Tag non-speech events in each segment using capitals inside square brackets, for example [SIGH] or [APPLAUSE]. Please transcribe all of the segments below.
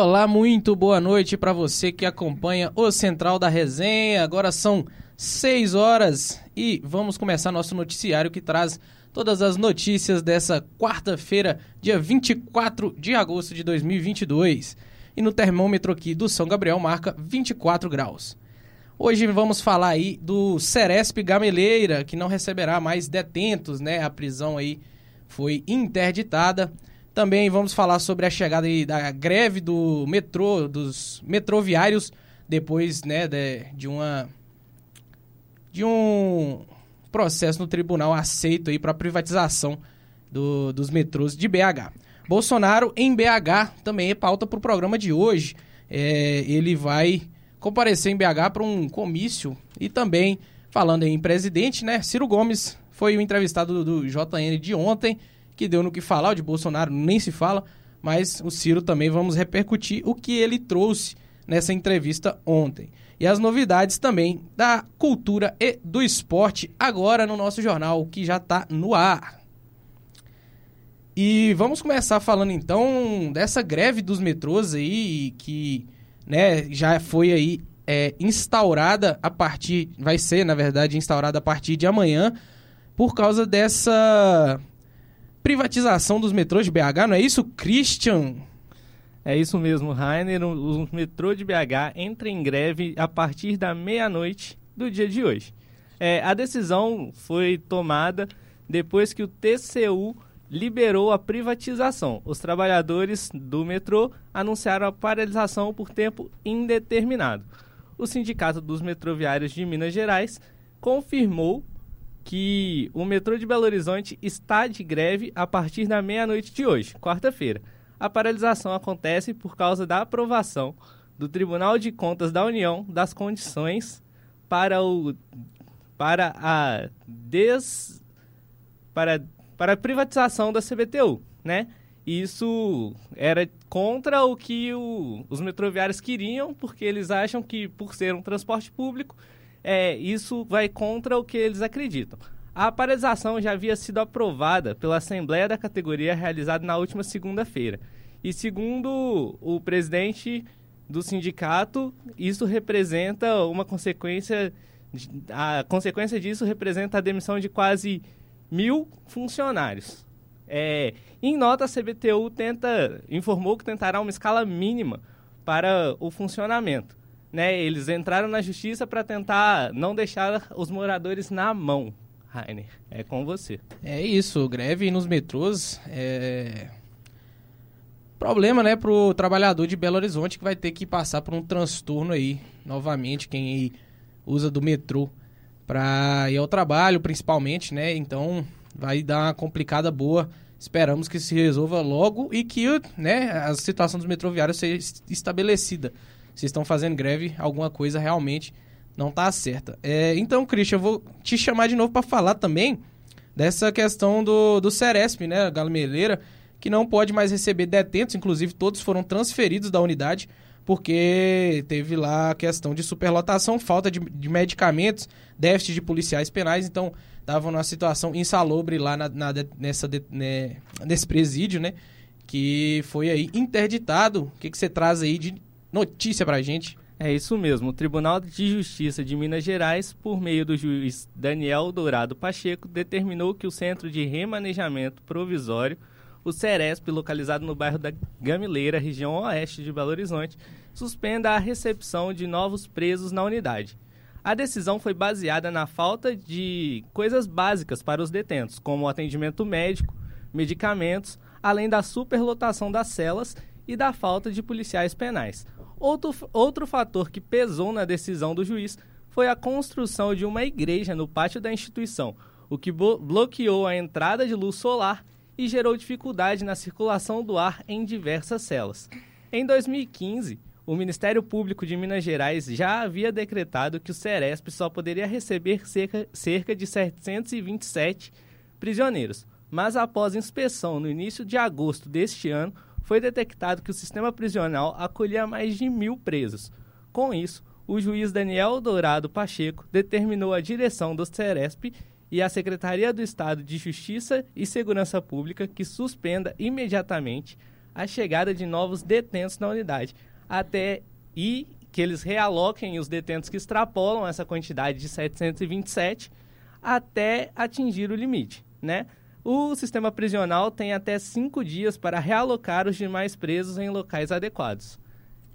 Olá, muito boa noite para você que acompanha o Central da Resenha. Agora são 6 horas e vamos começar nosso noticiário que traz todas as notícias dessa quarta-feira, dia 24 de agosto de 2022. E no termômetro aqui do São Gabriel marca 24 graus. Hoje vamos falar aí do Ceresp Gameleira, que não receberá mais detentos, né? A prisão aí foi interditada. Também vamos falar sobre a chegada da greve do metrô, dos metroviários, depois né, de, de uma de um processo no tribunal aceito aí para privatização do, dos metrôs de BH. Bolsonaro em BH também é pauta para o programa de hoje. É, ele vai comparecer em BH para um comício e também falando em presidente, né? Ciro Gomes foi o entrevistado do, do JN de ontem que deu no que falar, o de Bolsonaro nem se fala, mas o Ciro também vamos repercutir o que ele trouxe nessa entrevista ontem. E as novidades também da cultura e do esporte agora no nosso jornal, que já está no ar. E vamos começar falando então dessa greve dos metrôs aí, que né, já foi aí é, instaurada a partir, vai ser na verdade instaurada a partir de amanhã, por causa dessa privatização dos metrôs de BH, não é isso, Christian? É isso mesmo, Rainer. O, metrô de BH entra em greve a partir da meia-noite do dia de hoje. É, a decisão foi tomada depois que o TCU liberou a privatização. Os trabalhadores do metrô anunciaram a paralisação por tempo indeterminado. O Sindicato dos Metroviários de Minas Gerais confirmou que o metrô de Belo Horizonte está de greve a partir da meia-noite de hoje, quarta-feira. A paralisação acontece por causa da aprovação do Tribunal de Contas da União das condições para o para a des para para a privatização da CBTU, né? Isso era contra o que o, os metroviários queriam, porque eles acham que por ser um transporte público é, isso vai contra o que eles acreditam. A paralisação já havia sido aprovada pela Assembleia da categoria realizada na última segunda-feira. E segundo o presidente do sindicato, isso representa uma consequência. A consequência disso representa a demissão de quase mil funcionários. É, em nota, a CBTU tenta, informou que tentará uma escala mínima para o funcionamento né, eles entraram na justiça para tentar não deixar os moradores na mão. Rainer, é com você. É isso, greve nos metrôs é problema, né, pro trabalhador de Belo Horizonte que vai ter que passar por um transtorno aí, novamente, quem aí usa do metrô para ir ao trabalho, principalmente, né? Então, vai dar uma complicada boa. Esperamos que se resolva logo e que, né, a situação dos metroviários seja estabelecida se estão fazendo greve, alguma coisa realmente não está certa. É, então, Christian, eu vou te chamar de novo para falar também dessa questão do, do Ceresp, né, Galmeleira, que não pode mais receber detentos, inclusive todos foram transferidos da unidade, porque teve lá a questão de superlotação, falta de, de medicamentos, déficit de policiais penais, então estavam numa situação insalubre lá na, na nessa, né, nesse presídio, né? Que foi aí interditado. O que, que você traz aí de notícia pra gente. É isso mesmo. O Tribunal de Justiça de Minas Gerais, por meio do juiz Daniel Dourado Pacheco, determinou que o Centro de Remanejamento Provisório, o CERESP, localizado no bairro da Gamileira, região oeste de Belo Horizonte, suspenda a recepção de novos presos na unidade. A decisão foi baseada na falta de coisas básicas para os detentos, como atendimento médico, medicamentos, além da superlotação das celas e da falta de policiais penais. Outro, outro fator que pesou na decisão do juiz foi a construção de uma igreja no pátio da instituição, o que bloqueou a entrada de luz solar e gerou dificuldade na circulação do ar em diversas celas. Em 2015, o Ministério Público de Minas Gerais já havia decretado que o Ceresp só poderia receber cerca, cerca de 727 prisioneiros, mas após inspeção no início de agosto deste ano, foi detectado que o sistema prisional acolhia mais de mil presos. Com isso, o juiz Daniel Dourado Pacheco determinou a direção do CERESP e a Secretaria do Estado de Justiça e Segurança Pública que suspenda imediatamente a chegada de novos detentos na unidade, até e que eles realoquem os detentos que extrapolam essa quantidade de 727 até atingir o limite, né? O sistema prisional tem até cinco dias para realocar os demais presos em locais adequados.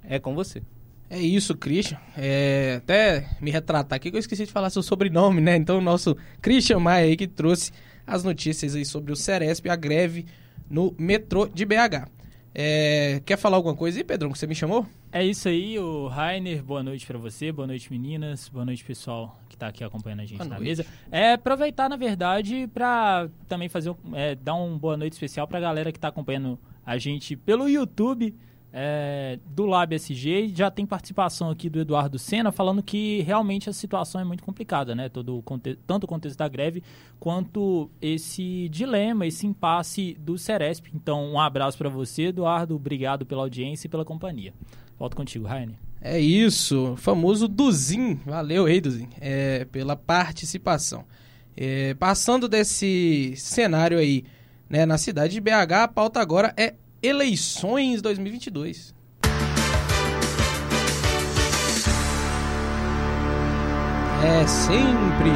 É com você. É isso, Christian. É, até me retratar aqui que eu esqueci de falar seu sobrenome, né? Então, o nosso Christian Maia aí que trouxe as notícias aí sobre o Ceresp, a greve no metrô de BH. É, quer falar alguma coisa aí, Pedrão, que você me chamou? É isso aí, o Rainer. Boa noite para você, boa noite, meninas. Boa noite, pessoal que está aqui acompanhando a gente boa na noite. mesa. É aproveitar, na verdade, para também fazer é, dar um boa noite especial para a galera que está acompanhando a gente pelo YouTube é, do Lab SG já tem participação aqui do Eduardo Sena falando que realmente a situação é muito complicada, né? Todo tanto o contexto da greve quanto esse dilema, esse impasse do Ceresp. Então, um abraço para você, Eduardo. Obrigado pela audiência e pela companhia. Volto contigo, Raine. É isso, famoso Duzin. Valeu, Rei Duzin, é, pela participação. É, passando desse cenário aí, né, na cidade de BH, a pauta agora é eleições 2022. É sempre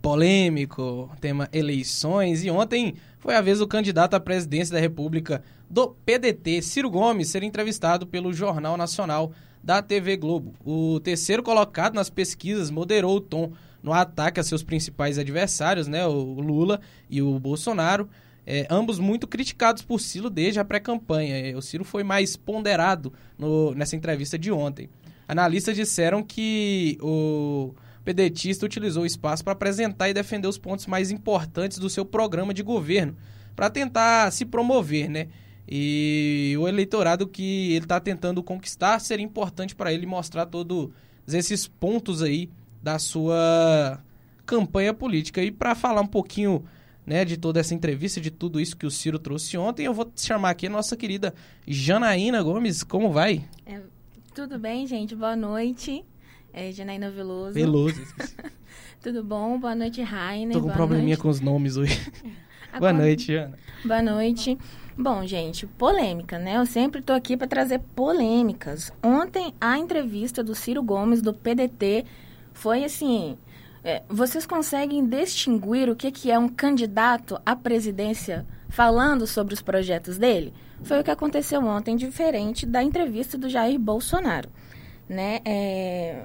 polêmico o tema eleições e ontem foi a vez do candidato à presidência da República do PDT, Ciro Gomes, ser entrevistado pelo Jornal Nacional da TV Globo. O terceiro colocado nas pesquisas moderou o tom no ataque a seus principais adversários, né, o Lula e o Bolsonaro. É, ambos muito criticados por Ciro desde a pré-campanha. É, o Ciro foi mais ponderado no, nessa entrevista de ontem. Analistas disseram que o pedetista utilizou o espaço para apresentar e defender os pontos mais importantes do seu programa de governo, para tentar se promover, né? E o eleitorado que ele está tentando conquistar seria importante para ele mostrar todos esses pontos aí da sua campanha política. E para falar um pouquinho né, de toda essa entrevista, de tudo isso que o Ciro trouxe ontem. Eu vou chamar aqui a nossa querida Janaína Gomes. Como vai? É, tudo bem, gente? Boa noite. É Janaína Veloso. Veloso. [LAUGHS] tudo bom? Boa noite, Rainer. Tô com um probleminha com os nomes hoje. [LAUGHS] Boa noite, Ana. Boa noite. Bom, gente, polêmica, né? Eu sempre tô aqui para trazer polêmicas. Ontem, a entrevista do Ciro Gomes, do PDT, foi assim é, vocês conseguem distinguir o que, que é um candidato à presidência falando sobre os projetos dele? Foi o que aconteceu ontem, diferente da entrevista do Jair Bolsonaro. Né? É...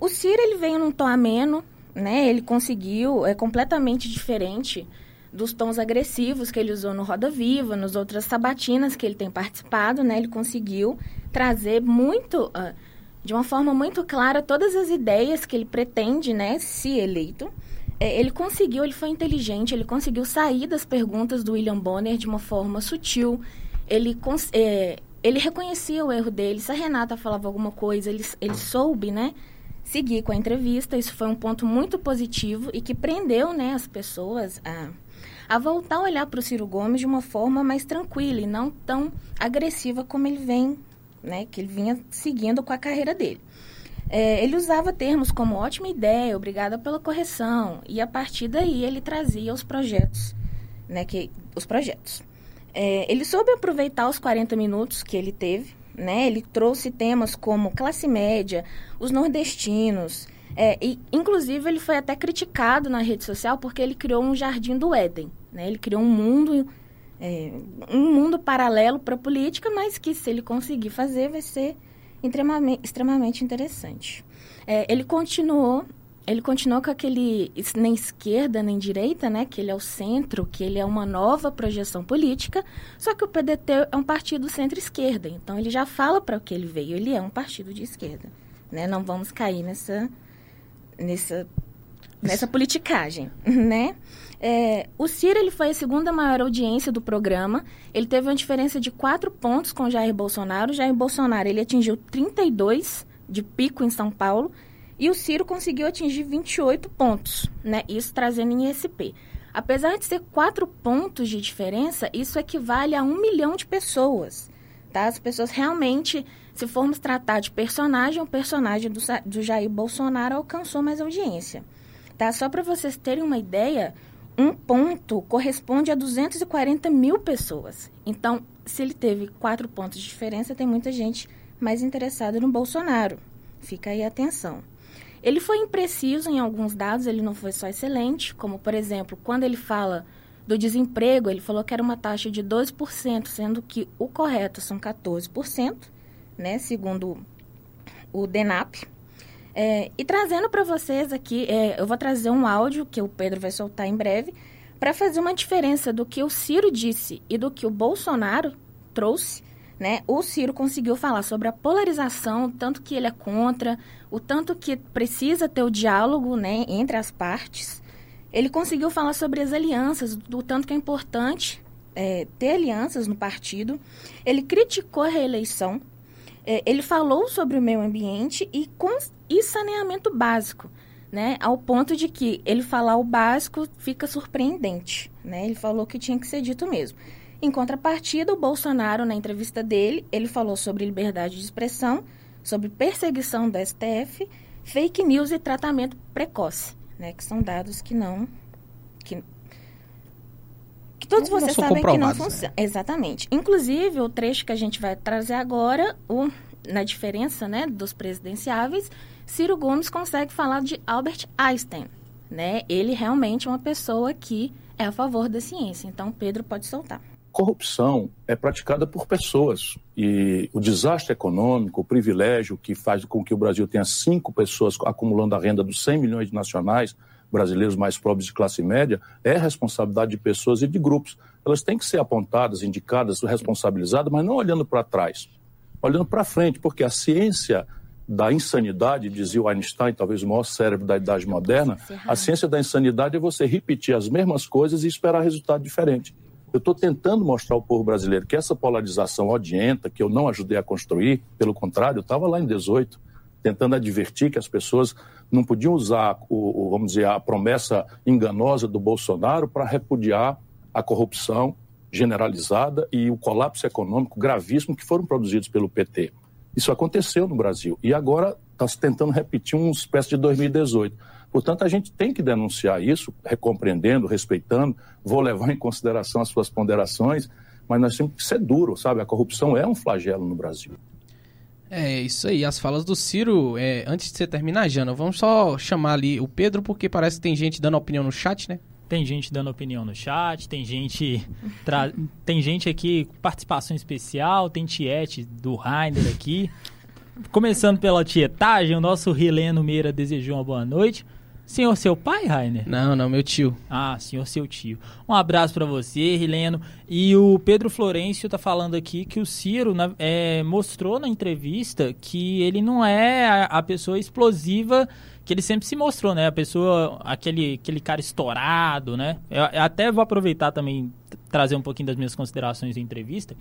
O Ciro ele veio num tom ameno, né? ele conseguiu, é completamente diferente dos tons agressivos que ele usou no Roda Viva, nas outras sabatinas que ele tem participado, né? Ele conseguiu trazer muito... Uh, de uma forma muito clara todas as ideias que ele pretende, né, se eleito. É, ele conseguiu, ele foi inteligente, ele conseguiu sair das perguntas do William Bonner de uma forma sutil. Ele, é, ele reconhecia o erro dele. Se a Renata falava alguma coisa, ele, ele soube, né, seguir com a entrevista. Isso foi um ponto muito positivo e que prendeu, né, as pessoas a, a voltar a olhar para o Ciro Gomes de uma forma mais tranquila e não tão agressiva como ele vem né, que ele vinha seguindo com a carreira dele. É, ele usava termos como ótima ideia, obrigada pela correção, e a partir daí ele trazia os projetos, né, que, os projetos. É, ele soube aproveitar os 40 minutos que ele teve, né, ele trouxe temas como classe média, os nordestinos, é, e inclusive ele foi até criticado na rede social porque ele criou um jardim do Éden, né, ele criou um mundo é, um mundo paralelo para a política, mas que se ele conseguir fazer vai ser extremamente, extremamente interessante. É, ele continuou ele continuou com aquele nem esquerda nem direita, né? Que ele é o centro, que ele é uma nova projeção política. Só que o PDT é um partido centro-esquerda, então ele já fala para o que ele veio. Ele é um partido de esquerda, né? Não vamos cair nessa nessa nessa politicagem, [LAUGHS] né? É, o Ciro ele foi a segunda maior audiência do programa. Ele teve uma diferença de quatro pontos com Jair Bolsonaro. Jair Bolsonaro ele atingiu 32 de pico em São Paulo e o Ciro conseguiu atingir 28 pontos, né? Isso trazendo em ISP. Apesar de ser quatro pontos de diferença, isso equivale a um milhão de pessoas. Tá? As pessoas realmente, se formos tratar de personagem, o personagem do, do Jair Bolsonaro alcançou mais audiência. Tá? Só para vocês terem uma ideia, um ponto corresponde a 240 mil pessoas. Então, se ele teve quatro pontos de diferença, tem muita gente mais interessada no Bolsonaro. Fica aí a atenção. Ele foi impreciso em alguns dados, ele não foi só excelente, como, por exemplo, quando ele fala do desemprego, ele falou que era uma taxa de 12%, sendo que o correto são 14%, né, segundo o DENAP. É, e trazendo para vocês aqui, é, eu vou trazer um áudio que o Pedro vai soltar em breve, para fazer uma diferença do que o Ciro disse e do que o Bolsonaro trouxe. Né? O Ciro conseguiu falar sobre a polarização, tanto que ele é contra, o tanto que precisa ter o diálogo né, entre as partes. Ele conseguiu falar sobre as alianças, do tanto que é importante é, ter alianças no partido. Ele criticou a reeleição. É, ele falou sobre o meio ambiente e, com, e saneamento básico, né? Ao ponto de que ele falar o básico fica surpreendente, né? Ele falou que tinha que ser dito mesmo. Em contrapartida, o Bolsonaro, na entrevista dele, ele falou sobre liberdade de expressão, sobre perseguição do STF, fake news e tratamento precoce né, que são dados que não todos não, vocês não sabem que não funcionam. Né? Exatamente. Inclusive, o trecho que a gente vai trazer agora, o, na diferença né, dos presidenciáveis, Ciro Gomes consegue falar de Albert Einstein. Né? Ele realmente é uma pessoa que é a favor da ciência. Então, Pedro pode soltar corrupção é praticada por pessoas. E o desastre econômico, o privilégio que faz com que o Brasil tenha cinco pessoas acumulando a renda dos 100 milhões de nacionais brasileiros mais pobres de classe média, é responsabilidade de pessoas e de grupos. Elas têm que ser apontadas, indicadas, responsabilizadas, mas não olhando para trás, olhando para frente, porque a ciência da insanidade, dizia o Einstein, talvez o maior cérebro da idade moderna, a ciência da insanidade é você repetir as mesmas coisas e esperar resultado diferente. Eu estou tentando mostrar ao povo brasileiro que essa polarização odienta, que eu não ajudei a construir, pelo contrário, eu estava lá em 18, tentando advertir que as pessoas não podiam usar, o, o vamos dizer, a promessa enganosa do Bolsonaro para repudiar a corrupção generalizada e o colapso econômico gravíssimo que foram produzidos pelo PT. Isso aconteceu no Brasil e agora está se tentando repetir uma espécie de 2018. Portanto, a gente tem que denunciar isso, recompreendendo, respeitando, vou levar em consideração as suas ponderações, mas nós temos que ser duro, sabe? A corrupção é um flagelo no Brasil. É isso aí, as falas do Ciro, é, antes de você terminar, Jana, vamos só chamar ali o Pedro, porque parece que tem gente dando opinião no chat, né? Tem gente dando opinião no chat, tem gente tra... tem gente aqui, participação especial, tem Tiete do Rainer aqui. Começando pela tietagem, o nosso Rileno Meira desejou uma boa noite. Senhor seu pai, Rainer? Não, não, meu tio. Ah, senhor seu tio. Um abraço para você, Rileno. E o Pedro Florencio tá falando aqui que o Ciro na, é, mostrou na entrevista que ele não é a, a, pessoa explosiva que ele sempre se mostrou, né? A pessoa, aquele, aquele cara estourado, né? Eu, eu até vou aproveitar também trazer um pouquinho das minhas considerações da entrevista.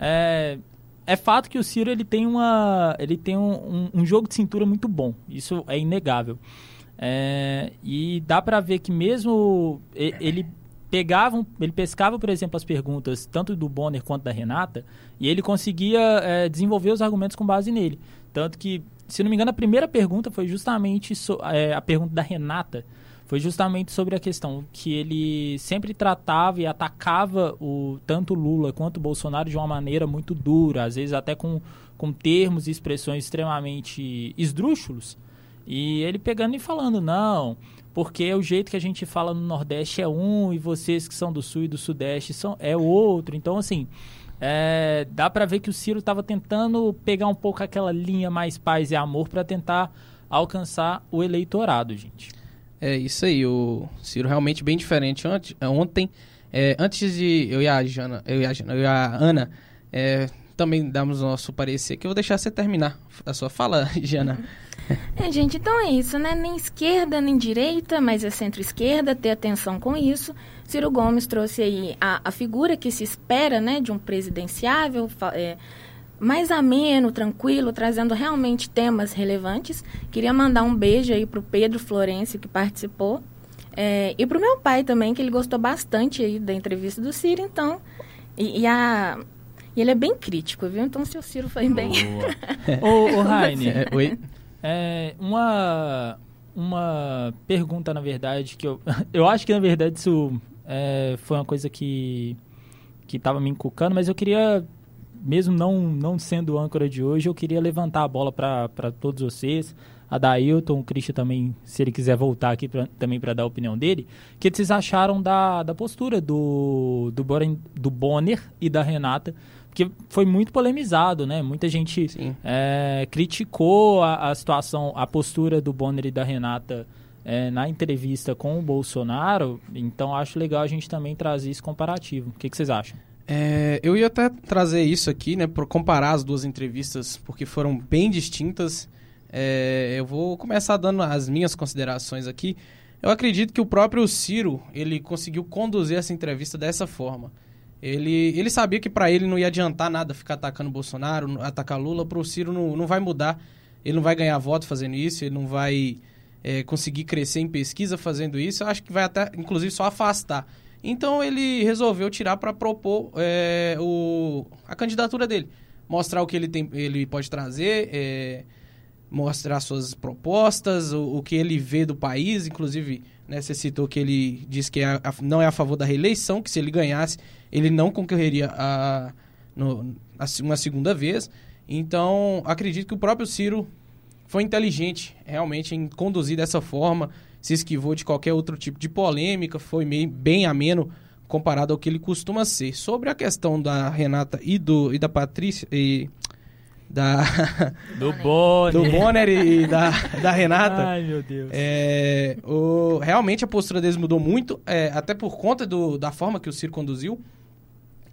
É, é fato que o Ciro ele tem uma ele tem um, um, um jogo de cintura muito bom. Isso é inegável. É, e dá para ver que mesmo ele pegava, ele pescava, por exemplo, as perguntas tanto do Bonner quanto da Renata e ele conseguia é, desenvolver os argumentos com base nele. Tanto que, se não me engano, a primeira pergunta foi justamente so, é, a pergunta da Renata foi justamente sobre a questão que ele sempre tratava e atacava o tanto Lula quanto Bolsonaro de uma maneira muito dura, às vezes até com, com termos e expressões extremamente esdrúxulos. E ele pegando e falando, não, porque o jeito que a gente fala no Nordeste é um e vocês que são do Sul e do Sudeste são, é outro. Então, assim, é, dá para ver que o Ciro estava tentando pegar um pouco aquela linha mais paz e amor para tentar alcançar o eleitorado, gente. É isso aí, o Ciro realmente bem diferente. Ontem, é, antes de eu e a Jana, eu e a, Jana, eu e a Ana é, também damos o nosso parecer, que eu vou deixar você terminar a sua fala, [LAUGHS] Jana. É, gente, então é isso, né? Nem esquerda, nem direita, mas é centro-esquerda, ter atenção com isso. Ciro Gomes trouxe aí a, a figura que se espera, né, de um presidenciável, é, mais ameno, tranquilo, trazendo realmente temas relevantes. Queria mandar um beijo aí pro Pedro Florencio, que participou, é, e pro meu pai também, que ele gostou bastante aí da entrevista do Ciro, então... E, e a, e ele é bem crítico, viu? Então, se o Ciro foi bem. [LAUGHS] ô, ô Raine. É, oi? É, uma, uma pergunta, na verdade, que eu, [LAUGHS] eu acho que, na verdade, isso é, foi uma coisa que que estava me encucando, mas eu queria, mesmo não, não sendo âncora de hoje, eu queria levantar a bola para todos vocês, a Dailton, o Christian também, se ele quiser voltar aqui pra, também para dar a opinião dele, o que vocês acharam da, da postura do, do, Boren, do Bonner e da Renata, porque foi muito polemizado, né? Muita gente é, criticou a, a, situação, a postura do Bonner e da Renata é, na entrevista com o Bolsonaro, então acho legal a gente também trazer esse comparativo. O que, que vocês acham? É, eu ia até trazer isso aqui, né, para comparar as duas entrevistas, porque foram bem distintas. É, eu vou começar dando as minhas considerações aqui. Eu acredito que o próprio Ciro ele conseguiu conduzir essa entrevista dessa forma. Ele, ele sabia que para ele não ia adiantar nada ficar atacando Bolsonaro, atacar Lula. Para o Ciro não, não vai mudar. Ele não vai ganhar voto fazendo isso. Ele não vai é, conseguir crescer em pesquisa fazendo isso. Eu acho que vai até, inclusive, só afastar. Então ele resolveu tirar para propor é, o, a candidatura dele. Mostrar o que ele, tem, ele pode trazer. É, mostrar suas propostas, o, o, que ele vê do país, inclusive, né, você citou que ele disse que é a, não é a favor da reeleição, que se ele ganhasse, ele não concorreria a, no, a uma segunda vez. Então, acredito que o próprio Ciro foi inteligente, realmente, em conduzir dessa forma, se esquivou de qualquer outro tipo de polêmica, foi meio, bem ameno comparado ao que ele costuma ser. Sobre a questão da Renata e, do, e da Patrícia... E, da [LAUGHS] do Bonner, do Bonner e da, da Renata. Ai, meu Deus. É, o, realmente a postura deles mudou muito, é, até por conta do, da forma que o Ciro conduziu.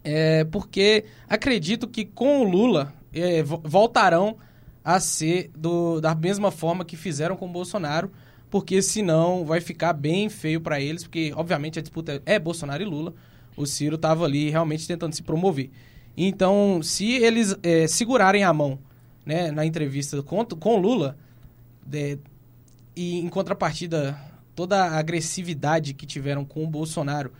É, porque acredito que com o Lula é, voltarão a ser do, da mesma forma que fizeram com o Bolsonaro, porque senão vai ficar bem feio para eles, porque obviamente a disputa é Bolsonaro e Lula. O Ciro estava ali realmente tentando se promover. Então, se eles é, segurarem a mão né, na entrevista com, Lula, de, e em contrapartida toda a agressividade que tiveram com o Bolsonaro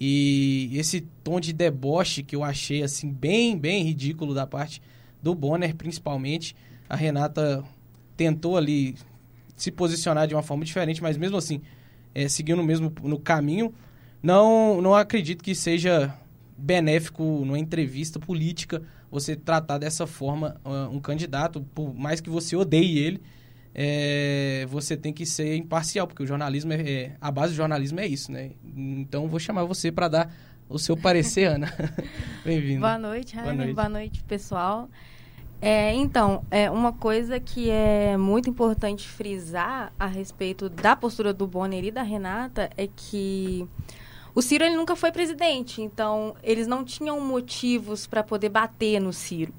e esse tom de deboche que eu achei assim bem, bem ridículo da parte do Bonner, principalmente, a Renata tentou ali se posicionar de uma forma diferente, mas mesmo assim, é, seguindo no mesmo no caminho, não, não acredito que seja benéfico numa entrevista política você tratar dessa forma uh, um candidato, por mais que você odeie ele, é, você tem que ser imparcial, porque o jornalismo é, é, a base do jornalismo é isso, né? Então vou chamar você para dar o seu parecer, Ana. [LAUGHS] Bem-vindo. Boa noite, Rainer. Boa noite, Boa noite pessoal. É, então, é uma coisa que é muito importante frisar a respeito da postura do Bonner e da Renata é que o Ciro ele nunca foi presidente, então eles não tinham motivos para poder bater no Ciro.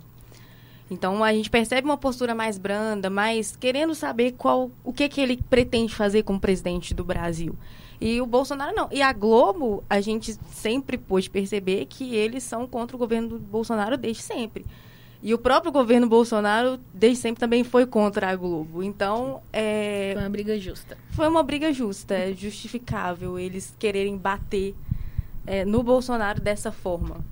Então a gente percebe uma postura mais branda, mais querendo saber qual o que que ele pretende fazer como presidente do Brasil. E o Bolsonaro não. E a Globo, a gente sempre pôde perceber que eles são contra o governo do Bolsonaro desde sempre. E o próprio governo Bolsonaro, desde sempre, também foi contra a Globo. Então, é... Foi uma briga justa. Foi uma briga justa, é justificável eles quererem bater é, no Bolsonaro dessa forma.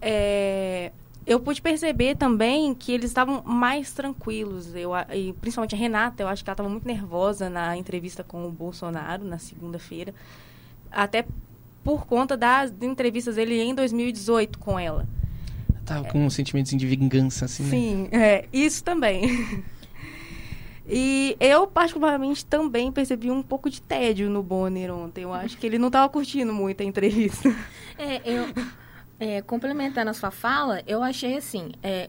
É... Eu pude perceber também que eles estavam mais tranquilos. Eu, e principalmente a Renata, eu acho que ela estava muito nervosa na entrevista com o Bolsonaro, na segunda-feira. Até por conta das entrevistas dele em 2018 com ela Tava com um sentimento de vingança, assim, né? Sim, é, isso também. [LAUGHS] e eu, particularmente, também percebi um pouco de tédio no Bonner ontem. Eu acho que ele não estava curtindo muito a entrevista. É, eu... É, complementando a sua fala, eu achei assim, é,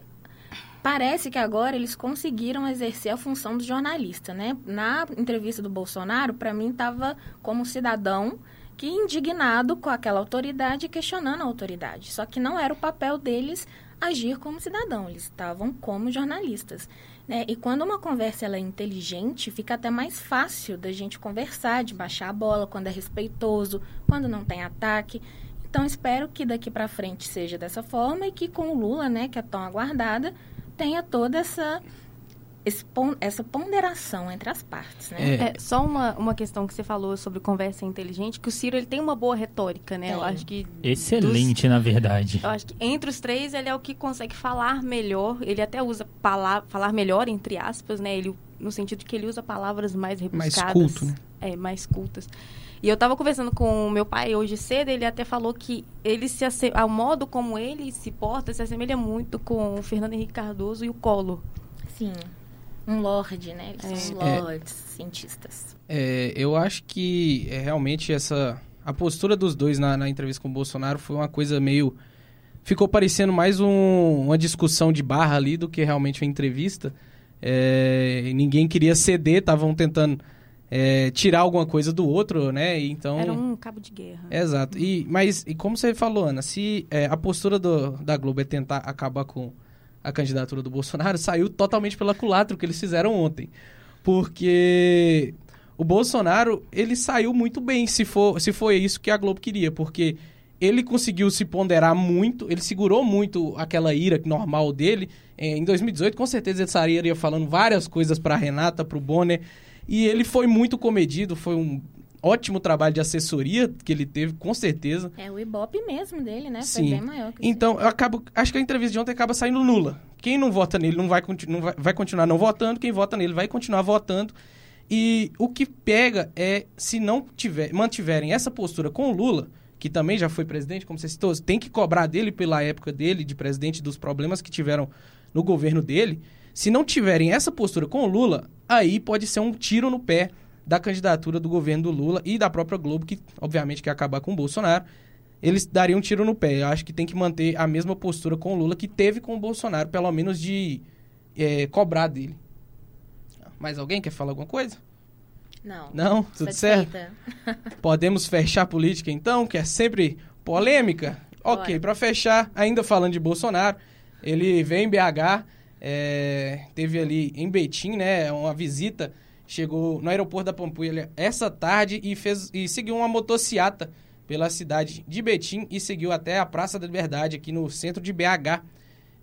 parece que agora eles conseguiram exercer a função do jornalista, né? Na entrevista do Bolsonaro, para mim estava como cidadão que indignado com aquela autoridade questionando a autoridade. Só que não era o papel deles agir como cidadão, eles estavam como jornalistas. Né? E quando uma conversa ela é inteligente, fica até mais fácil da gente conversar, de baixar a bola, quando é respeitoso, quando não tem ataque. Então espero que daqui para frente seja dessa forma e que com o Lula, né, que é tão aguardada, tenha toda essa essa ponderação entre as partes, né? É. é. só uma, uma questão que você falou sobre conversa inteligente, que o Ciro ele tem uma boa retórica, né? Eu acho que excelente, dos, na verdade. Eu acho que entre os três ele é o que consegue falar melhor. Ele até usa palavra, falar melhor entre aspas, né? Ele no sentido que ele usa palavras mais rebuscadas, mais culto, né? é, mais cultas. E eu estava conversando com o meu pai hoje cedo, ele até falou que ele se o modo como ele se porta se assemelha muito com o Fernando Henrique Cardoso e o Collor. Sim um lord, né? Eles é. são lords, é, cientistas. É, eu acho que é, realmente essa a postura dos dois na, na, entrevista com o Bolsonaro foi uma coisa meio ficou parecendo mais um, uma discussão de barra ali do que realmente uma entrevista. É, ninguém queria ceder, estavam tentando é, tirar alguma coisa do outro, né? Então era um cabo de guerra. Exato. E mas e como você falou, Ana, se é, a postura do, da Globo é tentar acabar com a candidatura do Bolsonaro saiu totalmente pela culatra que eles fizeram ontem. Porque o Bolsonaro, ele saiu muito bem, se for, se foi isso que a Globo queria, porque ele conseguiu se ponderar muito, ele segurou muito aquela ira normal dele. Em 2018, com certeza ele sairia falando várias coisas para Renata, para o Bonner, e ele foi muito comedido, foi um ótimo trabalho de assessoria que ele teve, com certeza. É o Ibope mesmo dele, né? Sim. Foi bem maior. Que então, eu acabo, acho que a entrevista de ontem acaba saindo nula. Quem não vota nele não vai, não vai, vai continuar não votando, quem vota nele vai continuar votando. E o que pega é, se não tiver, mantiverem essa postura com o Lula, que também já foi presidente, como você citou, tem que cobrar dele pela época dele de presidente dos problemas que tiveram no governo dele. Se não tiverem essa postura com o Lula, aí pode ser um tiro no pé da candidatura do governo do Lula e da própria Globo, que obviamente quer acabar com o Bolsonaro, eles dariam um tiro no pé. Eu acho que tem que manter a mesma postura com o Lula que teve com o Bolsonaro, pelo menos de é, cobrar dele. Mais alguém quer falar alguma coisa? Não. Não? Tudo certo? [LAUGHS] Podemos fechar a política então, que é sempre polêmica? Bora. Ok, para fechar, ainda falando de Bolsonaro, ele veio em BH, é, teve ali em Betim, né, uma visita chegou no aeroporto da Pampulha essa tarde e, fez, e seguiu uma motociata pela cidade de Betim e seguiu até a Praça da Liberdade, aqui no centro de BH.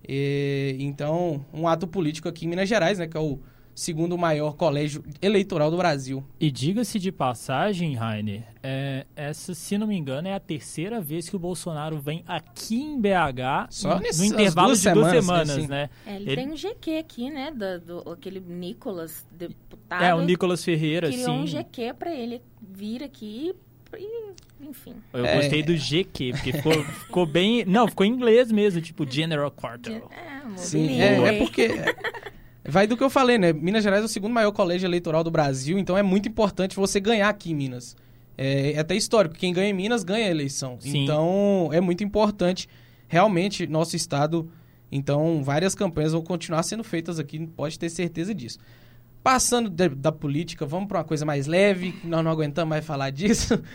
E, então, um ato político aqui em Minas Gerais, né, que é o segundo maior colégio eleitoral do Brasil. E diga-se de passagem, Rainer, é, essa, se não me engano, é a terceira vez que o Bolsonaro vem aqui em BH Só no, no intervalo duas de duas semanas, semanas né? É, ele, ele, tem um GQ aqui, né? Do, do, aquele Nicolas, deputado. É, o Nicolas Ferreira, criou sim. um GQ para ele vir aqui e enfim. Eu é. gostei do GQ, porque ficou, ficou bem. Não, ficou em inglês mesmo, tipo General Quarter. É, Sim, é, é, porque. [LAUGHS] Vai do que eu falei, né? Minas Gerais é o segundo maior colégio eleitoral do Brasil, então é muito importante você ganhar aqui em Minas. É, é até histórico, quem ganha em Minas ganha a eleição. Sim. Então é muito importante, realmente, nosso estado. Então, várias campanhas vão continuar sendo feitas aqui, pode ter certeza disso. Passando de, da política, vamos para uma coisa mais leve, nós não aguentamos mais falar disso. [LAUGHS]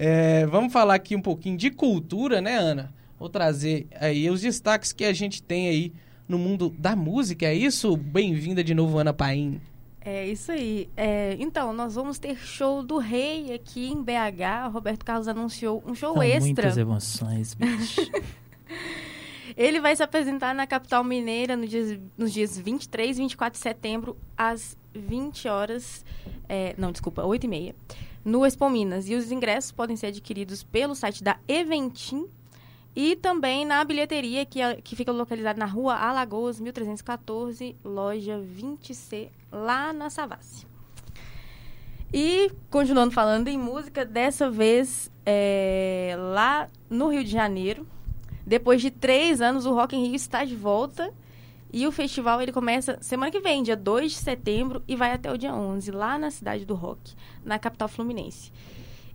É, vamos falar aqui um pouquinho de cultura, né, Ana? Vou trazer aí os destaques que a gente tem aí no mundo da música. É isso? Bem-vinda de novo, Ana Paim. É isso aí. É, então, nós vamos ter show do Rei aqui em BH. O Roberto Carlos anunciou um show São extra. Muitas emoções, bicho. [LAUGHS] Ele vai se apresentar na capital mineira no dias, nos dias 23 e 24 de setembro, às 20 horas. É, não, desculpa, 8 e meia. No Expo Minas. E os ingressos podem ser adquiridos pelo site da Eventim e também na bilheteria, que, que fica localizada na rua Alagoas, 1314, loja 20C, lá na Savassi. E, continuando falando em música, dessa vez é, lá no Rio de Janeiro, depois de três anos, o Rock in Rio está de volta. E o festival ele começa semana que vem, dia 2 de setembro, e vai até o dia 11, lá na cidade do rock, na capital fluminense.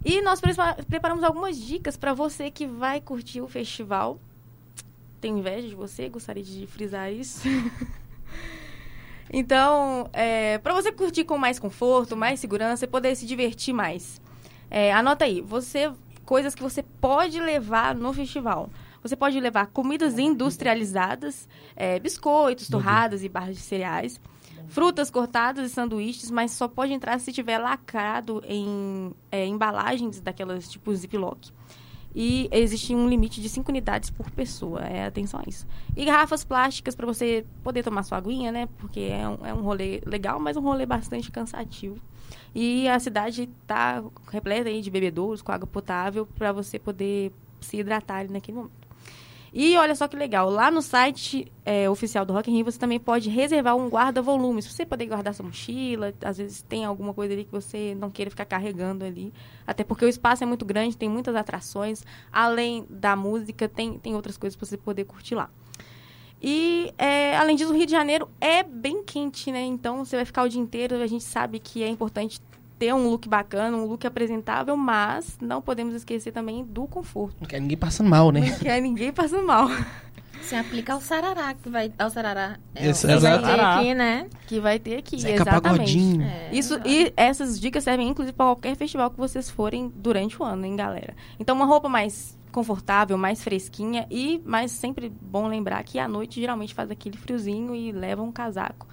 E nós preparamos algumas dicas para você que vai curtir o festival. Tenho inveja de você, gostaria de frisar isso. [LAUGHS] então, é, para você curtir com mais conforto, mais segurança e poder se divertir mais. É, anota aí, você coisas que você pode levar no festival. Você pode levar comidas industrializadas, é, biscoitos, torradas e barras de cereais frutas cortadas e sanduíches, mas só pode entrar se tiver lacrado em é, embalagens daquelas tipo Ziploc. e existe um limite de 5 unidades por pessoa. É, atenção a isso. E garrafas plásticas para você poder tomar sua aguinha, né? Porque é um, é um rolê legal, mas um rolê bastante cansativo. E a cidade está repleta aí de bebedouros com água potável para você poder se hidratar naquele momento. E olha só que legal, lá no site é, oficial do Rock in Rio você também pode reservar um guarda-volumes, você poder guardar sua mochila, às vezes tem alguma coisa ali que você não queira ficar carregando ali, até porque o espaço é muito grande, tem muitas atrações, além da música, tem, tem outras coisas para você poder curtir lá. E, é, além disso, o Rio de Janeiro é bem quente, né? Então, você vai ficar o dia inteiro. A gente sabe que é importante ter um look bacana, um look apresentável, mas não podemos esquecer também do conforto. Não quer ninguém passando mal, né? Não quer ninguém passando mal. Se aplica ao sarará, que vai... Ao sarará. É, que vai ter aqui, né? Que vai ter aqui, Zeca exatamente. Pagodinho. É, Isso, e essas dicas servem inclusive para qualquer festival que vocês forem durante o ano, hein, galera? Então, uma roupa mais confortável, mais fresquinha e mais sempre bom lembrar que à noite geralmente faz aquele friozinho e leva um casaco.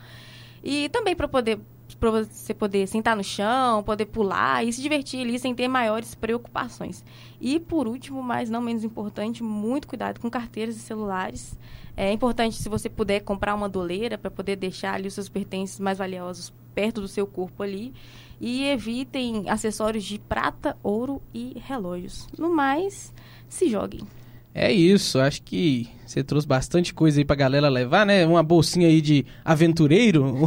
E também para poder para você poder sentar no chão, poder pular e se divertir ali sem ter maiores preocupações. E por último, mas não menos importante, muito cuidado com carteiras e celulares. É importante se você puder comprar uma doleira para poder deixar ali os seus pertences mais valiosos perto do seu corpo ali. E evitem acessórios de prata, ouro e relógios. No mais, se joguem. É isso, acho que você trouxe bastante coisa aí pra galera levar, né? Uma bolsinha aí de aventureiro.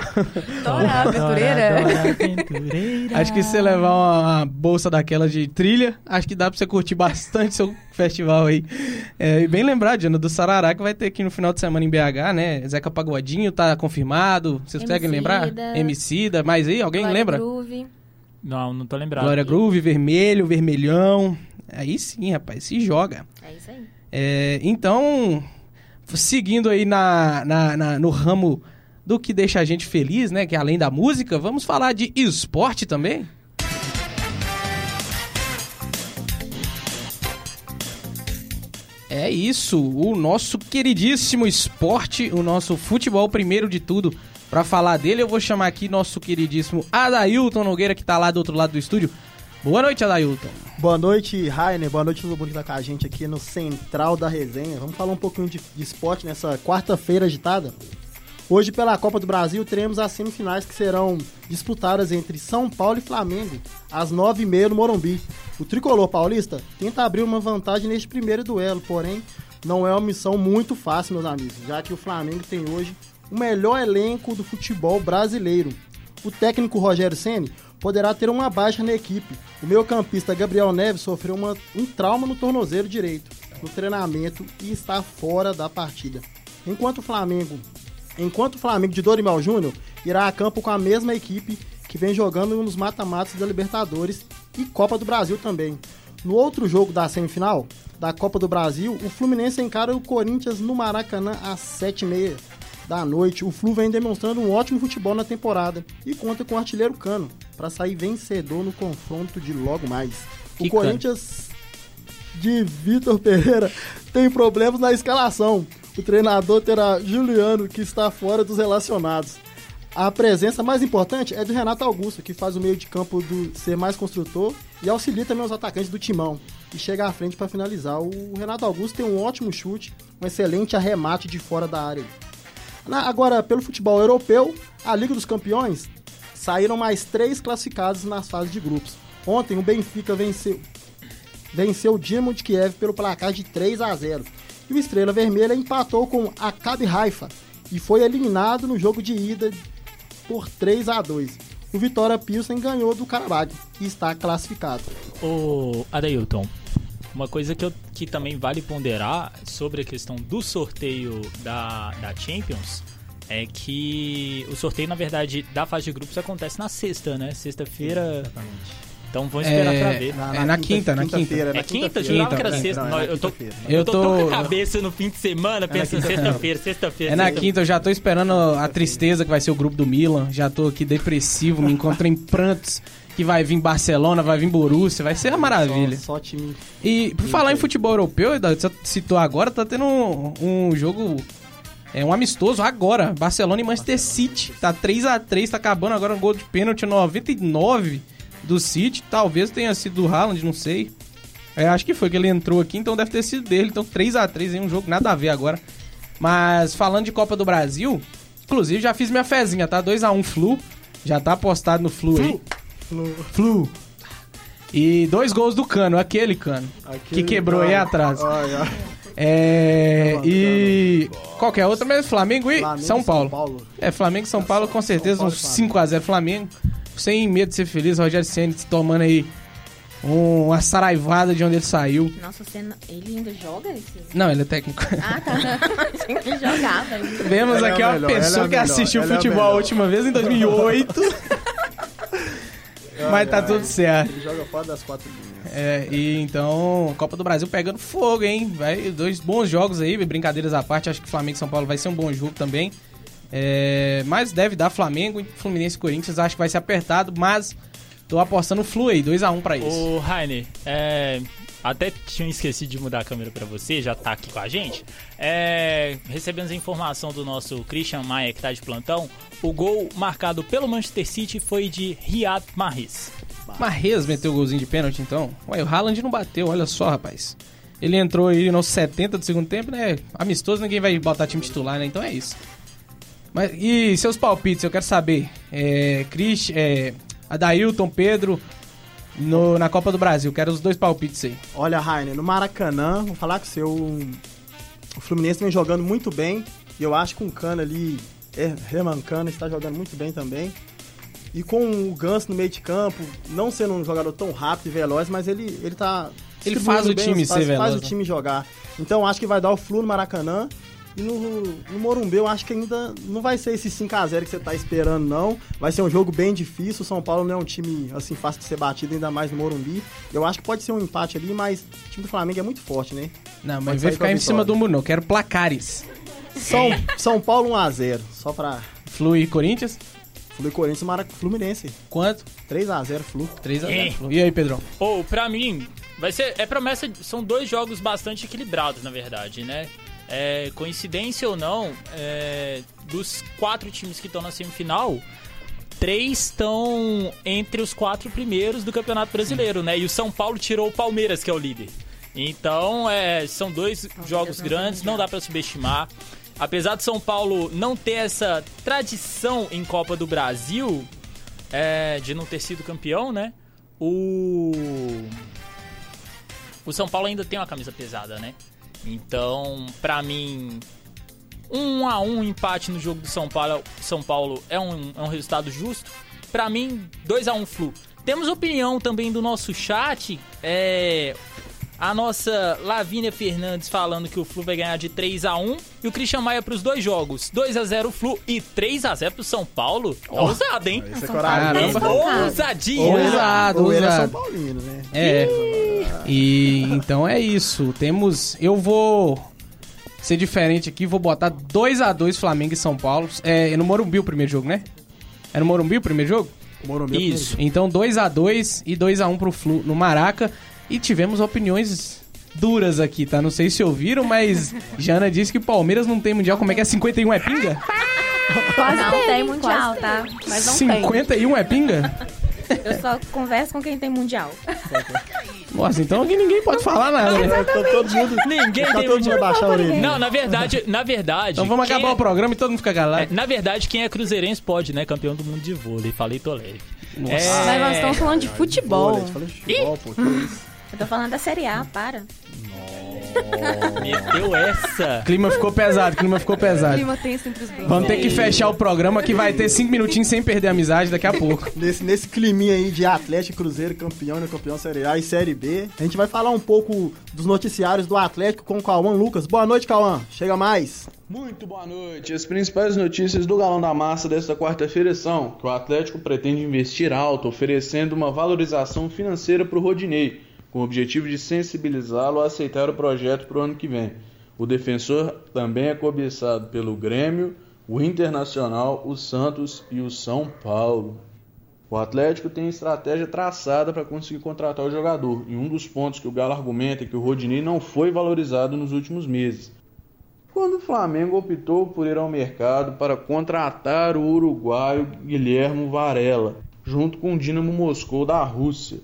[LAUGHS] Dora aventureira. Dora aventureira. acho que se você levar uma bolsa daquela de trilha, acho que dá pra você curtir bastante seu [LAUGHS] festival aí. É, e bem lembrado, Diana, do Sarará, que vai ter aqui no final de semana em BH, né? Zeca Pagodinho tá confirmado. Vocês conseguem lembrar? Emicida, mas aí, alguém Glória lembra? Groove. Não, não tô lembrado. Glória Groove, vermelho, vermelhão. Aí sim, rapaz, se joga. É isso aí. É, então, seguindo aí na, na- na- no ramo do que deixa a gente feliz, né? Que é além da música, vamos falar de esporte também? É isso, o nosso queridíssimo esporte, o nosso futebol primeiro de tudo. Pra falar dele, eu vou chamar aqui nosso queridíssimo Adailton Nogueira, que tá lá do outro lado do estúdio. Boa noite, Adailton. Boa noite, Rainer. Boa noite, todo mundo que tá com a gente aqui no Central da Resenha. Vamos falar um pouquinho de, de esporte nessa quarta-feira agitada. Hoje, pela Copa do Brasil, teremos as semifinais que serão disputadas entre São Paulo e Flamengo, às nove e meia no Morumbi. O tricolor paulista tenta abrir uma vantagem neste primeiro duelo, porém, não é uma missão muito fácil, meus amigos, já que o Flamengo tem hoje o melhor elenco do futebol brasileiro. O técnico Rogério Ceni poderá ter uma baixa na equipe. O meio-campista Gabriel Neves sofreu uma- um trauma no tornozelo direito no treinamento e está fora da partida. Enquanto o Flamengo, enquanto o Flamengo de Dorival Júnior irá a campo com a mesma equipe que vem jogando nos mata-matas da Libertadores e Copa do Brasil também. No outro jogo da semifinal da Copa do Brasil, o Fluminense encara o Corinthians no Maracanã às 7h30 da noite. O Flu vem demonstrando um ótimo futebol na temporada e conta com o artilheiro Cano para sair vencedor no confronto de logo mais. Que o Corinthians de Vitor Pereira tem problemas na escalação. O treinador terá Juliano, que está fora dos relacionados. A presença mais importante é do Renato Augusto, que faz o meio de campo do ser mais construtor e auxilia também os atacantes do timão e chega à frente para finalizar. O Renato Augusto tem um ótimo chute, um excelente arremate de fora da área. Na- agora, pelo futebol europeu, a Liga dos Campeões saíram mais três classificados nas fases de grupos. Ontem o Benfica venceu, venceu o Dinamo de Kiev pelo placar de 3 a 0 e o Estrela Vermelha empatou com o Maccabi Haifa e foi eliminado no jogo de ida por 3 a 2 O Vitória Pilsen ganhou do Karabakh e está classificado. Ô, Adailton, uma coisa que, eu, que também vale ponderar sobre a questão do sorteio da, da Champions é que o sorteio, na verdade, da fase de grupos acontece na sexta, né? Sexta-feira. Então vamos esperar É, pra ver. É na quinta, na quinta. quinta-feira, É na quinta? quinta-feira. Jurava que era Quinta, sexta. não, é Não, na eu tô. Eu tô, com a cabeça no fim de semana pensando sexta-feira, sexta-feira. É na quinta, eu já tô esperando a tristeza que vai ser o grupo do Milan. Já tô aqui depressivo, me encontro em prantos. Que vai vir Barcelona, vai vir Borussia, vai ser uma maravilha. Só, só time. E por falar em futebol europeu, você citou agora, tá tendo um, um jogo. É um amistoso agora. Barcelona e Manchester City. Tá 3 a 3 tá acabando agora um gol de pênalti 99 do City. Talvez tenha sido do Haaland, não sei. É, acho que foi que ele entrou aqui, então deve ter sido dele. Então 3 a 3 em um jogo, nada a ver agora. Mas falando de Copa do Brasil, inclusive já fiz minha fezinha, tá? 2 a 1 Flu. Já tá apostado no Flu, Flu. aí. Flu. Flu. E dois gols do Cano, aquele Cano. Aquele que quebrou aí atrás. É. E. Qualquer outra, mas Flamengo e Flamengo São, Paulo. São Paulo. É, Flamengo e São Paulo, com certeza, uns 5x0 Flamengo. Sem medo de ser feliz, Rogério Senna tomando aí uma saraivada de onde ele saiu. Nossa, você não... ele ainda joga esse? Não, ele é técnico. Ah, tá. [LAUGHS] [LAUGHS] ele jogava. Vemos ela aqui é uma melhor, pessoa é que assistiu ela é futebol é a última vez em 2008. [LAUGHS] Mas tá tudo certo. Ele joga fora das quatro linhas. É, e então, Copa do Brasil pegando fogo, hein? Vai, dois bons jogos aí, brincadeiras à parte. Acho que Flamengo e São Paulo vai ser um bom jogo também. É, mas deve dar Flamengo, Fluminense e Corinthians. Acho que vai ser apertado, mas tô apostando Flu aí, 2x1 um pra isso. Ô, Rainer, é, até tinha esquecido de mudar a câmera para você, já tá aqui com a gente. É, recebemos a informação do nosso Christian Maia, que tá de plantão. O gol marcado pelo Manchester City foi de Riyad Mahrez. Mahrez meteu o golzinho de pênalti, então? Ué, o Haaland não bateu, olha só, rapaz. Ele entrou aí nos 70 do segundo tempo, né? Amistoso, ninguém vai botar time titular, né? Então é isso. Mas, e seus palpites, eu quero saber. É, Chris, é, Adailton, Pedro, no, na Copa do Brasil. Quero os dois palpites aí. Olha, Rainer, no Maracanã, vou falar com o seu. O Fluminense vem jogando muito bem. E eu acho que o Cana ali, é, Herman Cana, está jogando muito bem também. E com o Ganso no meio de campo, não sendo um jogador tão rápido e veloz, mas ele, ele tá. Ele faz o time faz, ser veloz. Faz o né? time jogar. Então acho que vai dar o Flu no Maracanã. E no, no Morumbi eu acho que ainda não vai ser esse 5x0 que você tá esperando, não. Vai ser um jogo bem difícil. O São Paulo não é um time assim fácil de ser batido, ainda mais no Morumbi. Eu acho que pode ser um empate ali, mas o time do Flamengo é muito forte, né? Não, mas vai ficar em cima do muro, não. Quero placares. São, São Paulo 1x0, só pra. Flu e Corinthians? Flu e Corinthians Mara Fluminense. Quanto? 3x0 Flu. 3x0 Flu. E aí, Pedrão? Ou, oh, pra mim, vai ser. É promessa. São dois jogos bastante equilibrados, na verdade, né? É, coincidência ou não, é, dos quatro times que estão na semifinal, três estão entre os quatro primeiros do Campeonato Brasileiro, né? E o São Paulo tirou o Palmeiras, que é o líder. Então, é, são dois jogos grandes, não dá para subestimar. Apesar de São Paulo não ter essa tradição em Copa do Brasil, é, de não ter sido campeão, né? O. O São Paulo ainda tem uma camisa pesada, né? Então, para mim, um a um empate no jogo do São Paulo, São Paulo é, um, é um resultado justo. Para mim, 2 a 1 um Flu. Temos opinião também do nosso chat. É, a nossa Lavínia Fernandes falando que o Flu vai ganhar de 3 a 1 e o Christian Maia para os dois jogos. 2 a 0 o Flu e 3 a 0 pro São Paulo. Oh, ousado, hein? Esse é coragem. Ousadia. Ousado, ousado. é São Paulino, né? É. E então é isso. Temos. Eu vou ser diferente aqui, vou botar 2 a 2 Flamengo e São Paulo. É, é no Morumbi o primeiro jogo, né? É no Morumbi o primeiro jogo? Morumbi é Isso. Então 2 a 2 e 2 a 1 pro Flu no Maraca. E tivemos opiniões duras aqui, tá? Não sei se ouviram, mas [LAUGHS] Jana disse que o Palmeiras não tem mundial. Como é que é? 51 é pinga? Quase não tem, tem mundial, tá? Mas não 51 tem. é pinga? Eu só converso com quem tem mundial. Nossa, então aqui ninguém pode falar nada, né? todo mundo, ninguém tá tem todo mundo baixar a orelha. Não, na verdade, na verdade. Então vamos acabar é... o programa e todo mundo fica galado. É, na verdade, quem é cruzeirense pode, né? Campeão do mundo de vôlei. Falei, tô leve. Nossa. É... Mas nós estamos falando de futebol. Vôlei, de futebol, pô, que isso? Eu tô falando da Série A, para. Meteu essa. Clima ficou pesado, clima ficou pesado. Clima tenso entre os dois. Vamos ter que fechar o programa que vai ter cinco minutinhos sem perder a amizade daqui a pouco. Nesse, nesse climinha aí de Atlético Cruzeiro, campeão, né? Campeão Série A e Série B. A gente vai falar um pouco dos noticiários do Atlético com o Cauã Lucas. Boa noite, Cauã. Chega mais. Muito boa noite. As principais notícias do Galão da Massa desta quarta-feira são que o Atlético pretende investir alto, oferecendo uma valorização financeira para o Rodinei com o objetivo de sensibilizá-lo a aceitar o projeto para o ano que vem. O defensor também é cobiçado pelo Grêmio, o Internacional, o Santos e o São Paulo. O Atlético tem estratégia traçada para conseguir contratar o jogador, e um dos pontos que o Galo argumenta é que o Rodinei não foi valorizado nos últimos meses. Quando o Flamengo optou por ir ao mercado para contratar o uruguaio Guilhermo Varela, junto com o Dinamo Moscou da Rússia.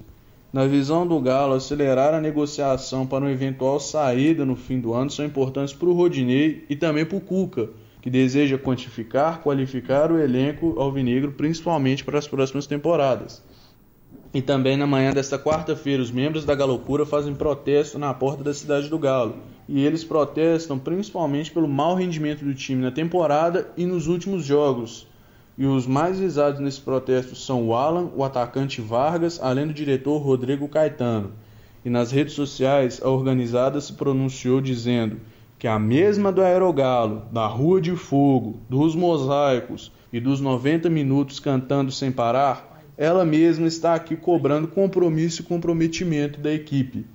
Na visão do Galo, acelerar a negociação para uma eventual saída no fim do ano são importantes para o Rodinei e também para o Cuca, que deseja quantificar, qualificar o elenco alvinegro, principalmente para as próximas temporadas. E também na manhã desta quarta-feira, os membros da Galocura fazem protesto na porta da cidade do Galo. E eles protestam principalmente pelo mau rendimento do time na temporada e nos últimos jogos. E os mais visados nesse protesto são o Alan, o atacante Vargas, além do diretor Rodrigo Caetano. E nas redes sociais, a organizada se pronunciou dizendo que a mesma do Aerogalo, da Rua de Fogo, dos Mosaicos e dos 90 minutos cantando sem parar ela mesma está aqui cobrando compromisso e comprometimento da equipe.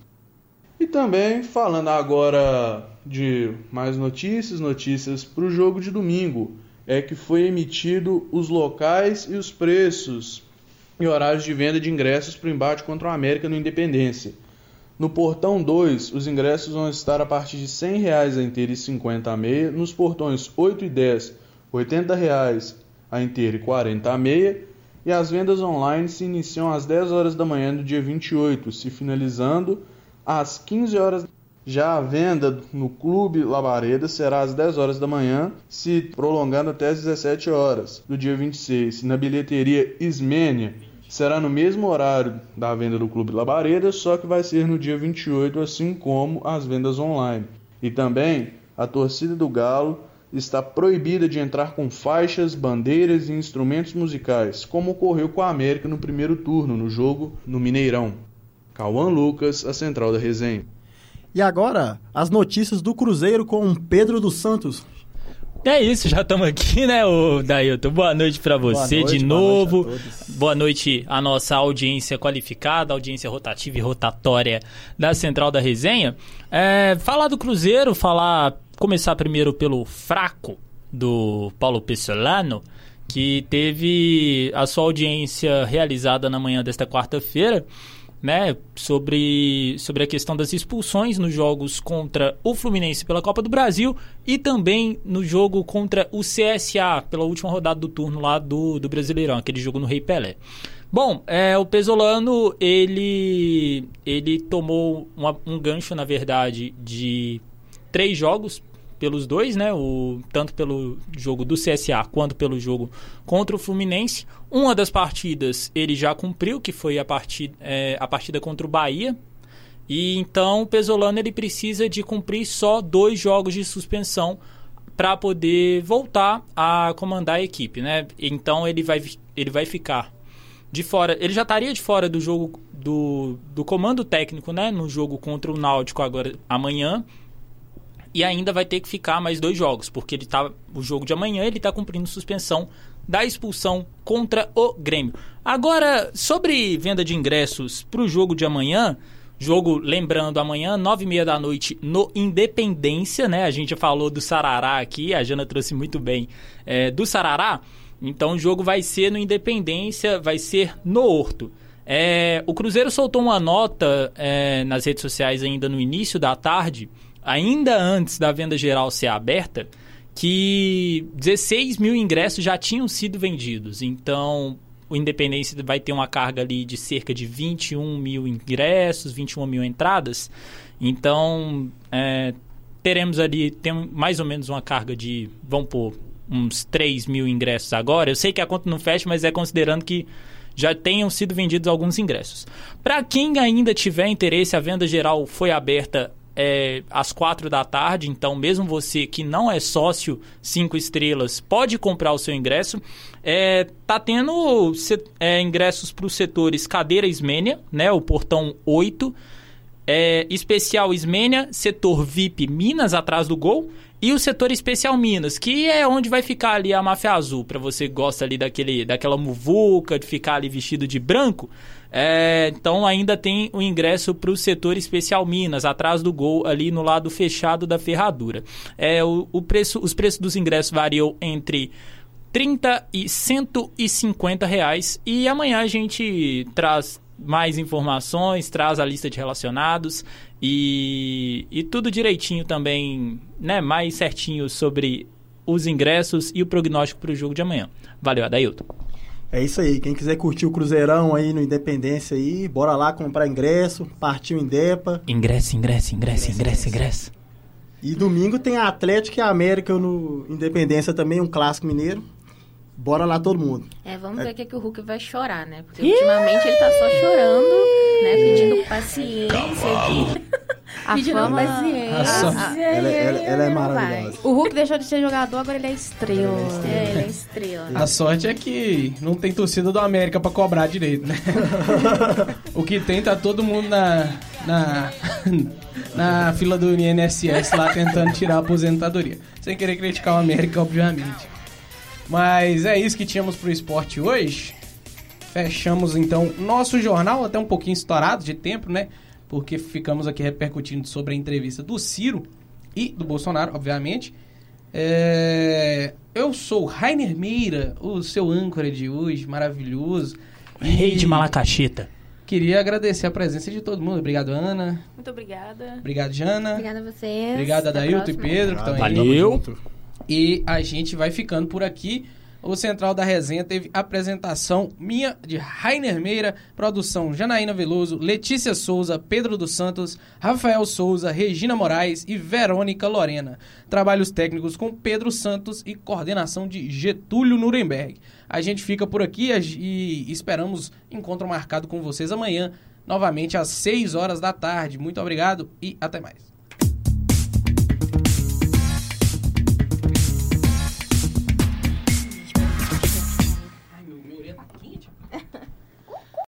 E também falando agora de mais notícias, notícias para o jogo de domingo, é que foi emitido os locais e os preços e horários de venda de ingressos para o embate contra o América no Independência. No portão 2, os ingressos vão estar a partir de R$ 100 a inteira e 50 a meia. Nos portões 8 e 10, R$ 80 a inteira e 40 a meia e as vendas online se iniciam às 10 horas da manhã do dia 28, se finalizando às 15 horas. Já a venda no Clube Labareda será às 10 horas da manhã, se prolongando até às 17 horas do dia 26. Na bilheteria Ismênia será no mesmo horário da venda do Clube Labareda, só que vai ser no dia 28, assim como as vendas online. E também a torcida do Galo está proibida de entrar com faixas, bandeiras e instrumentos musicais, como ocorreu com a América no primeiro turno no jogo no Mineirão. Cauã Lucas, a central da resenha. E agora, as notícias do Cruzeiro com Pedro dos Santos. É isso, já estamos aqui, né, o Dailton? Boa noite para você noite, de novo. Boa noite, boa noite à nossa audiência qualificada, audiência rotativa e rotatória da Central da Resenha. É, falar do Cruzeiro, falar começar primeiro pelo fraco do Paulo Pessolano, que teve a sua audiência realizada na manhã desta quarta-feira, né, sobre, sobre a questão das expulsões nos jogos contra o Fluminense pela Copa do Brasil e também no jogo contra o CSA, pela última rodada do turno lá do, do Brasileirão, aquele jogo no Rei Pelé. Bom, é, o Pesolano, ele, ele tomou uma, um gancho, na verdade, de três jogos pelos dois, né? O, tanto pelo jogo do CSA quanto pelo jogo contra o Fluminense. Uma das partidas ele já cumpriu, que foi a partida, é, a partida contra o Bahia. E então o Pesolano ele precisa de cumprir só dois jogos de suspensão para poder voltar a comandar a equipe, né? Então ele vai, ele vai ficar de fora. Ele já estaria de fora do jogo do, do comando técnico, né? No jogo contra o Náutico agora amanhã e ainda vai ter que ficar mais dois jogos, porque ele tá o jogo de amanhã ele está cumprindo suspensão da expulsão contra o Grêmio. Agora, sobre venda de ingressos para o jogo de amanhã, jogo, lembrando, amanhã, nove e meia da noite, no Independência, né? A gente já falou do Sarará aqui, a Jana trouxe muito bem é, do Sarará. Então o jogo vai ser no Independência, vai ser no Horto. É, o Cruzeiro soltou uma nota é, nas redes sociais ainda no início da tarde, ainda antes da venda geral ser aberta, que 16 mil ingressos já tinham sido vendidos. Então, o Independência vai ter uma carga ali de cerca de 21 mil ingressos, 21 mil entradas. Então, é, teremos ali, tem mais ou menos uma carga de, vamos pôr, uns 3 mil ingressos agora. Eu sei que a conta não fecha, mas é considerando que já tenham sido vendidos alguns ingressos. Para quem ainda tiver interesse, a venda geral foi aberta é, às quatro da tarde, então mesmo você que não é sócio cinco estrelas pode comprar o seu ingresso. É, tá tendo é, ingressos para os setores cadeira Ismênia, né, o portão 8, é, especial Ismênia, setor VIP Minas atrás do gol e o setor especial Minas, que é onde vai ficar ali a máfia azul, para você que gosta ali daquele, daquela muvuca, de ficar ali vestido de branco. É, então ainda tem o ingresso para o setor especial Minas, atrás do gol, ali no lado fechado da ferradura. É, o, o preço, os preços dos ingressos variam entre 30 e 150 reais. E amanhã a gente traz mais informações, traz a lista de relacionados e, e tudo direitinho também, né? Mais certinho sobre os ingressos e o prognóstico para o jogo de amanhã. Valeu, Adailton. É isso aí. Quem quiser curtir o Cruzeirão aí no Independência aí, bora lá comprar ingresso, partiu em Depa. Ingresso, ingresso, ingresso, ingresso, ingresso. E domingo tem a Atlético e a América no Independência também, um clássico mineiro. Bora lá todo mundo. É, vamos ver o que, que o Hulk vai chorar, né? Porque ultimamente ele tá só chorando, né? Pedindo paciência aqui. [LAUGHS] A Pedindo fama... paciência. Ela, ela- ela é vai. maravilhosa. O Hulk deixou de ser jogador, agora ele é estrela. É, ele é estrela. A sorte é que não tem torcida do América pra cobrar direito, né? [LAUGHS] o que tem tá todo mundo na, na, [LAUGHS] na fila do INSS lá tentando tirar a aposentadoria. Sem querer criticar o América, obviamente. Mas é isso que tínhamos pro esporte hoje. Fechamos então nosso jornal, até um pouquinho estourado de tempo, né? Porque ficamos aqui repercutindo sobre a entrevista do Ciro e do Bolsonaro, obviamente. É, Eu sou o Rainer Meira, o seu âncora de hoje, maravilhoso. E Rei de Malacacheta. Queria agradecer a presença de todo mundo. Obrigado, Ana. Muito obrigada. Obrigado, Jana. Obrigada a vocês. Obrigado, Até a Adailton e. Pedro, que estão aí. Valeu. E a gente vai ficando por aqui. O Central da Resenha teve apresentação minha de Rainer Meira, produção Janaína Veloso, Letícia Souza, Pedro dos Santos, Rafael Souza, Regina Moraes e Verônica Lorena. Trabalhos técnicos com Pedro Santos e coordenação de Getúlio Nuremberg. A gente fica por aqui e esperamos encontro marcado com vocês amanhã, novamente às 6 horas da tarde. Muito obrigado e até mais.